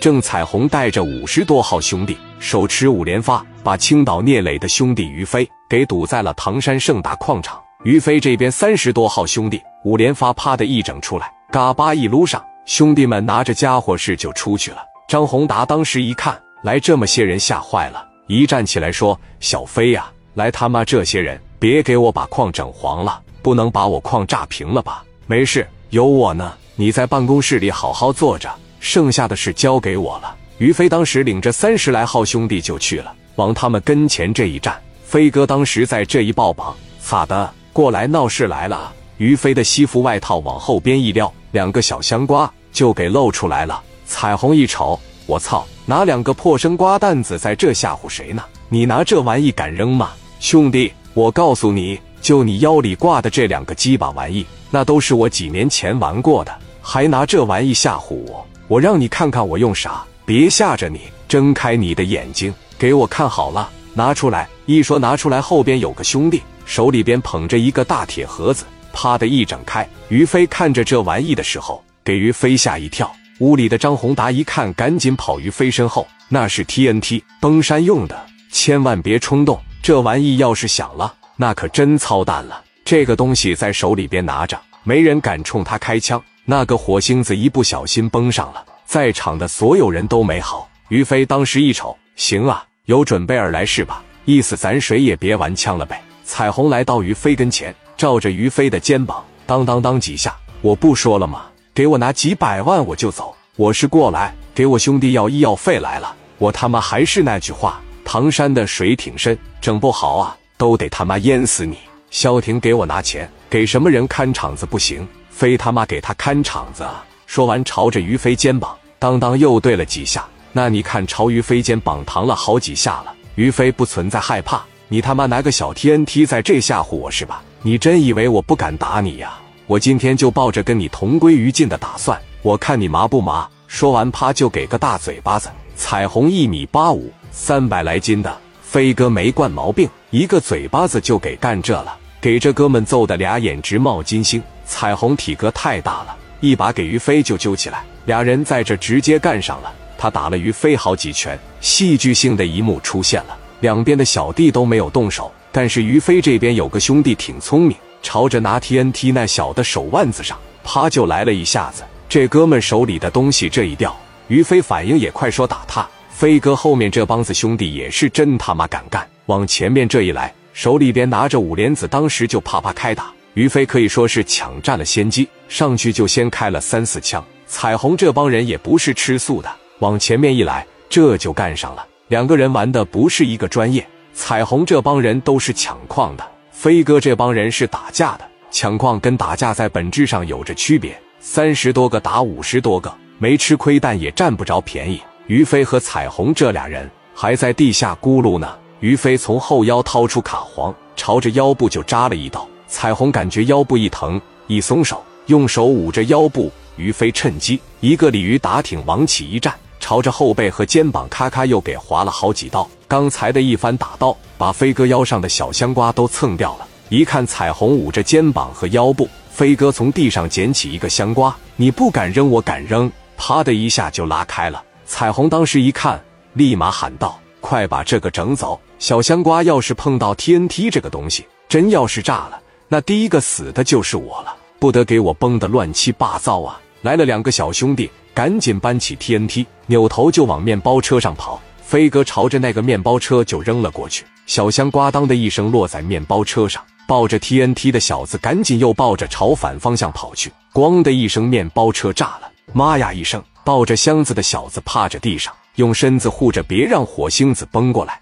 郑彩虹带着五十多号兄弟，手持五连发，把青岛聂磊的兄弟于飞给堵在了唐山盛大矿场。于飞这边三十多号兄弟，五连发啪的一整出来，嘎巴一撸上，兄弟们拿着家伙事就出去了。张宏达当时一看来这么些人，吓坏了，一站起来说：“小飞呀，来他妈这些人，别给我把矿整黄了，不能把我矿炸平了吧？没事，有我呢，你在办公室里好好坐着，剩下的事交给我了。”于飞当时领着三十来号兄弟就去了，往他们跟前这一站，飞哥当时在这一抱膀，咋的？过来闹事来了！于飞的西服外套往后边一撩，两个小香瓜就给露出来了。彩虹一瞅，我操，哪两个破生瓜蛋子在这吓唬谁呢？你拿这玩意敢扔吗？兄弟，我告诉你，就你腰里挂的这两个鸡巴玩意，那都是我几年前玩过的，还拿这玩意吓唬我？我让你看看我用啥！别吓着你，睁开你的眼睛，给我看好了，拿出来！一说拿出来，后边有个兄弟。手里边捧着一个大铁盒子，啪的一整开。于飞看着这玩意的时候，给于飞吓一跳。屋里的张宏达一看，赶紧跑于飞身后。那是 TNT 崩山用的，千万别冲动。这玩意要是响了，那可真操蛋了。这个东西在手里边拿着，没人敢冲他开枪。那个火星子一不小心崩上了，在场的所有人都没好。于飞当时一瞅，行啊，有准备而来是吧？意思咱谁也别玩枪了呗。彩虹来到于飞跟前，照着于飞的肩膀，当当当几下。我不说了吗？给我拿几百万我就走。我是过来给我兄弟要医药费来了。我他妈还是那句话，唐山的水挺深，整不好啊，都得他妈淹死你。萧婷给我拿钱，给什么人看场子不行，非他妈给他看场子。说完，朝着于飞肩膀当当又对了几下。那你看，朝于飞肩膀弹了好几下了。于飞不存在害怕。你他妈拿个小 TNT 在这吓唬我是吧？你真以为我不敢打你呀？我今天就抱着跟你同归于尽的打算，我看你麻不麻？说完，啪就给个大嘴巴子。彩虹一米八五，三百来斤的飞哥没惯毛病，一个嘴巴子就给干这了，给这哥们揍的俩眼直冒金星。彩虹体格太大了，一把给于飞就揪起来，俩人在这直接干上了。他打了于飞好几拳，戏剧性的一幕出现了。两边的小弟都没有动手，但是于飞这边有个兄弟挺聪明，朝着拿 TNT 那小的手腕子上，啪就来了一下子。这哥们手里的东西这一掉，于飞反应也快，说打他。飞哥后面这帮子兄弟也是真他妈敢干，往前面这一来，手里边拿着五连子，当时就啪啪开打。于飞可以说是抢占了先机，上去就先开了三四枪。彩虹这帮人也不是吃素的，往前面一来，这就干上了。两个人玩的不是一个专业，彩虹这帮人都是抢矿的，飞哥这帮人是打架的。抢矿跟打架在本质上有着区别，三十多个打五十多个，没吃亏，但也占不着便宜。于飞和彩虹这俩人还在地下咕噜呢。于飞从后腰掏出卡簧，朝着腰部就扎了一刀。彩虹感觉腰部一疼，一松手，用手捂着腰部。于飞趁机一个鲤鱼打挺，往起一站。朝着后背和肩膀咔咔又给划了好几刀，刚才的一番打刀，把飞哥腰上的小香瓜都蹭掉了。一看彩虹捂着肩膀和腰部，飞哥从地上捡起一个香瓜，你不敢扔，我敢扔，啪的一下就拉开了。彩虹当时一看，立马喊道：“快把这个整走！小香瓜要是碰到 TNT 这个东西，真要是炸了，那第一个死的就是我了，不得给我崩的乱七八糟啊！”来了两个小兄弟。赶紧搬起 TNT，扭头就往面包车上跑。飞哥朝着那个面包车就扔了过去，小香瓜当的一声落在面包车上。抱着 TNT 的小子赶紧又抱着朝反方向跑去，咣的一声，面包车炸了。妈呀一声，抱着箱子的小子趴着地上，用身子护着，别让火星子崩过来。